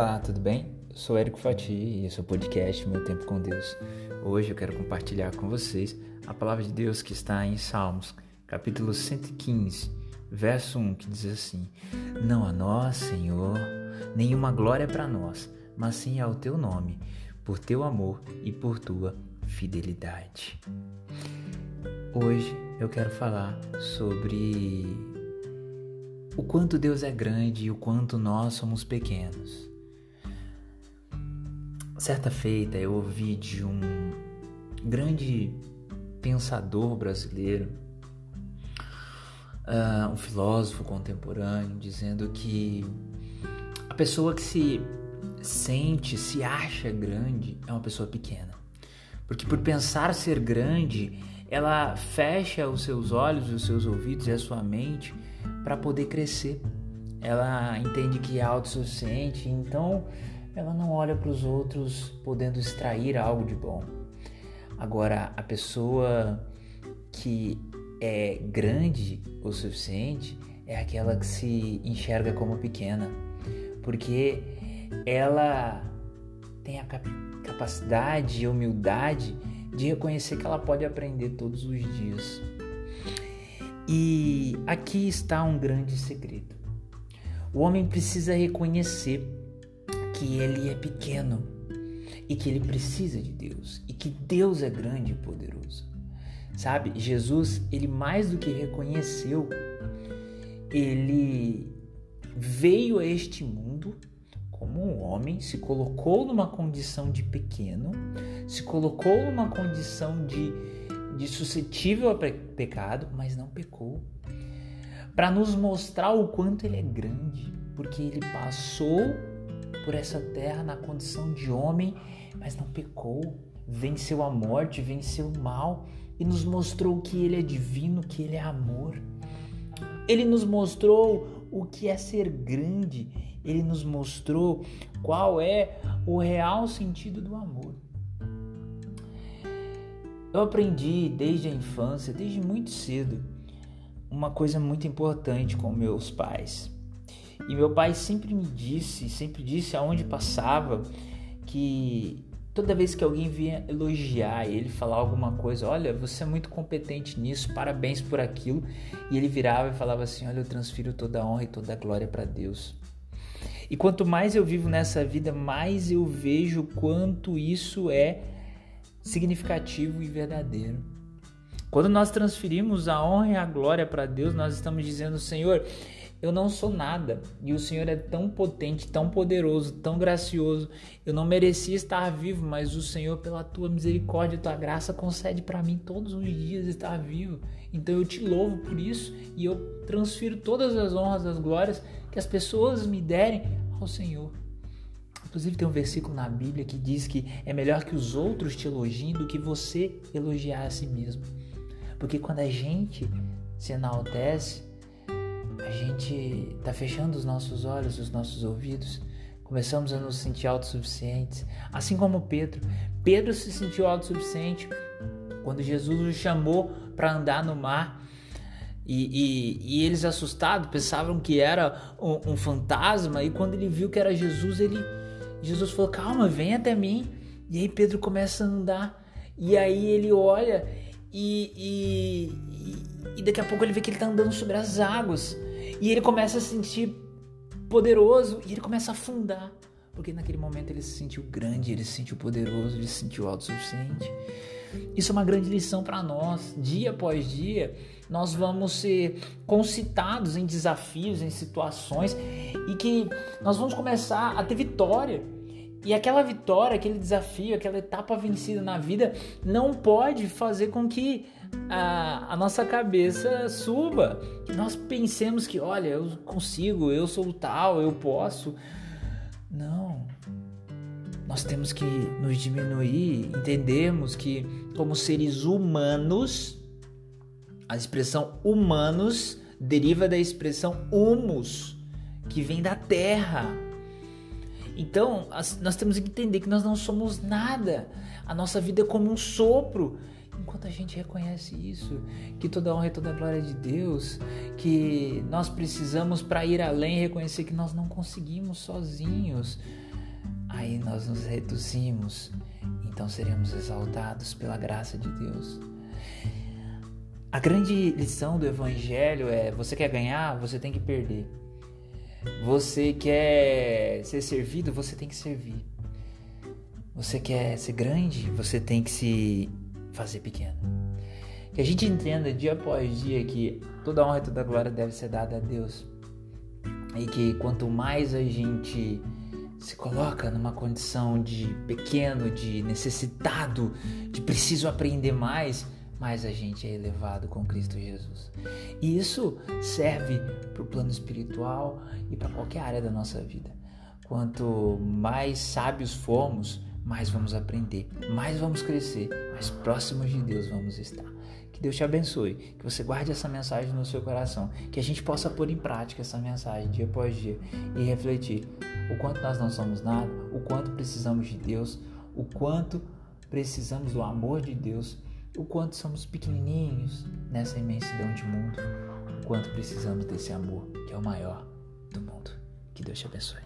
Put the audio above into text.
Olá, tudo bem? Eu sou Érico Fati e esse é o podcast Meu Tempo com Deus. Hoje eu quero compartilhar com vocês a palavra de Deus que está em Salmos, capítulo 115, verso 1, que diz assim: Não a nós, Senhor, nenhuma glória para nós, mas sim ao teu nome, por teu amor e por tua fidelidade. Hoje eu quero falar sobre o quanto Deus é grande e o quanto nós somos pequenos. Certa feita eu ouvi de um grande pensador brasileiro, uh, um filósofo contemporâneo, dizendo que a pessoa que se sente, se acha grande, é uma pessoa pequena. Porque por pensar ser grande, ela fecha os seus olhos, os seus ouvidos e a sua mente para poder crescer. Ela entende que é autossuficiente, então ela não olha para os outros podendo extrair algo de bom. Agora, a pessoa que é grande o suficiente é aquela que se enxerga como pequena, porque ela tem a capacidade e humildade de reconhecer que ela pode aprender todos os dias. E aqui está um grande segredo. O homem precisa reconhecer que ele é pequeno e que ele precisa de Deus e que Deus é grande e poderoso. Sabe, Jesus, ele mais do que reconheceu, ele veio a este mundo como um homem, se colocou numa condição de pequeno, se colocou numa condição de, de suscetível a pecado, mas não pecou. Para nos mostrar o quanto ele é grande, porque ele passou por essa terra na condição de homem, mas não pecou, venceu a morte, venceu o mal e nos mostrou que ele é divino, que ele é amor. Ele nos mostrou o que é ser grande ele nos mostrou qual é o real sentido do amor. Eu aprendi desde a infância, desde muito cedo, uma coisa muito importante com meus pais. E meu pai sempre me disse, sempre disse aonde passava, que toda vez que alguém vinha elogiar ele, falar alguma coisa, olha, você é muito competente nisso, parabéns por aquilo, e ele virava e falava assim: olha, eu transfiro toda a honra e toda a glória para Deus. E quanto mais eu vivo nessa vida, mais eu vejo quanto isso é significativo e verdadeiro. Quando nós transferimos a honra e a glória para Deus, nós estamos dizendo, Senhor, eu não sou nada e o Senhor é tão potente, tão poderoso, tão gracioso. Eu não merecia estar vivo, mas o Senhor, pela tua misericórdia e tua graça, concede para mim todos os dias estar vivo. Então eu te louvo por isso e eu transfiro todas as honras, as glórias que as pessoas me derem ao Senhor. Inclusive tem um versículo na Bíblia que diz que é melhor que os outros te elogiem do que você elogiar a si mesmo. Porque quando a gente se enaltece, a gente está fechando os nossos olhos, os nossos ouvidos, começamos a nos sentir autossuficientes. Assim como Pedro. Pedro se sentiu autossuficiente quando Jesus o chamou para andar no mar e, e, e, eles assustados pensavam que era um, um, fantasma e quando ele viu que era Jesus, ele Jesus falou: "Calma, vem até mim". E aí Pedro começa a andar e aí ele olha e, e, e daqui a pouco ele vê que ele está andando sobre as águas e ele começa a se sentir poderoso e ele começa a afundar porque naquele momento ele se sentiu grande, ele se sentiu poderoso, ele se sentiu autossuficiente. Isso é uma grande lição para nós. Dia após dia, nós vamos ser concitados em desafios, em situações e que nós vamos começar a ter vitória. E aquela vitória, aquele desafio, aquela etapa vencida na vida não pode fazer com que a, a nossa cabeça suba, que nós pensemos que, olha, eu consigo, eu sou tal, eu posso. Não. Nós temos que nos diminuir, entendermos que, como seres humanos, a expressão humanos deriva da expressão humus, que vem da terra. Então, nós temos que entender que nós não somos nada. A nossa vida é como um sopro. Enquanto a gente reconhece isso, que toda honra e toda glória é de Deus, que nós precisamos para ir além reconhecer que nós não conseguimos sozinhos. aí nós nos reduzimos, então seremos exaltados pela graça de Deus. A grande lição do Evangelho é: você quer ganhar, você tem que perder. Você quer ser servido, você tem que servir. Você quer ser grande, você tem que se fazer pequeno. Que a gente entenda dia após dia que toda honra e toda glória deve ser dada a Deus. E que quanto mais a gente se coloca numa condição de pequeno, de necessitado, de preciso aprender mais, mais a gente é elevado com Cristo Jesus. E isso serve para o plano espiritual e para qualquer área da nossa vida. Quanto mais sábios formos, mais vamos aprender, mais vamos crescer, mais próximos de Deus vamos estar. Que Deus te abençoe, que você guarde essa mensagem no seu coração, que a gente possa pôr em prática essa mensagem dia após dia e refletir o quanto nós não somos nada, o quanto precisamos de Deus, o quanto precisamos do amor de Deus, o quanto somos pequenininhos nessa imensidão de mundo, o quanto precisamos desse amor que é o maior do mundo. Que Deus te abençoe.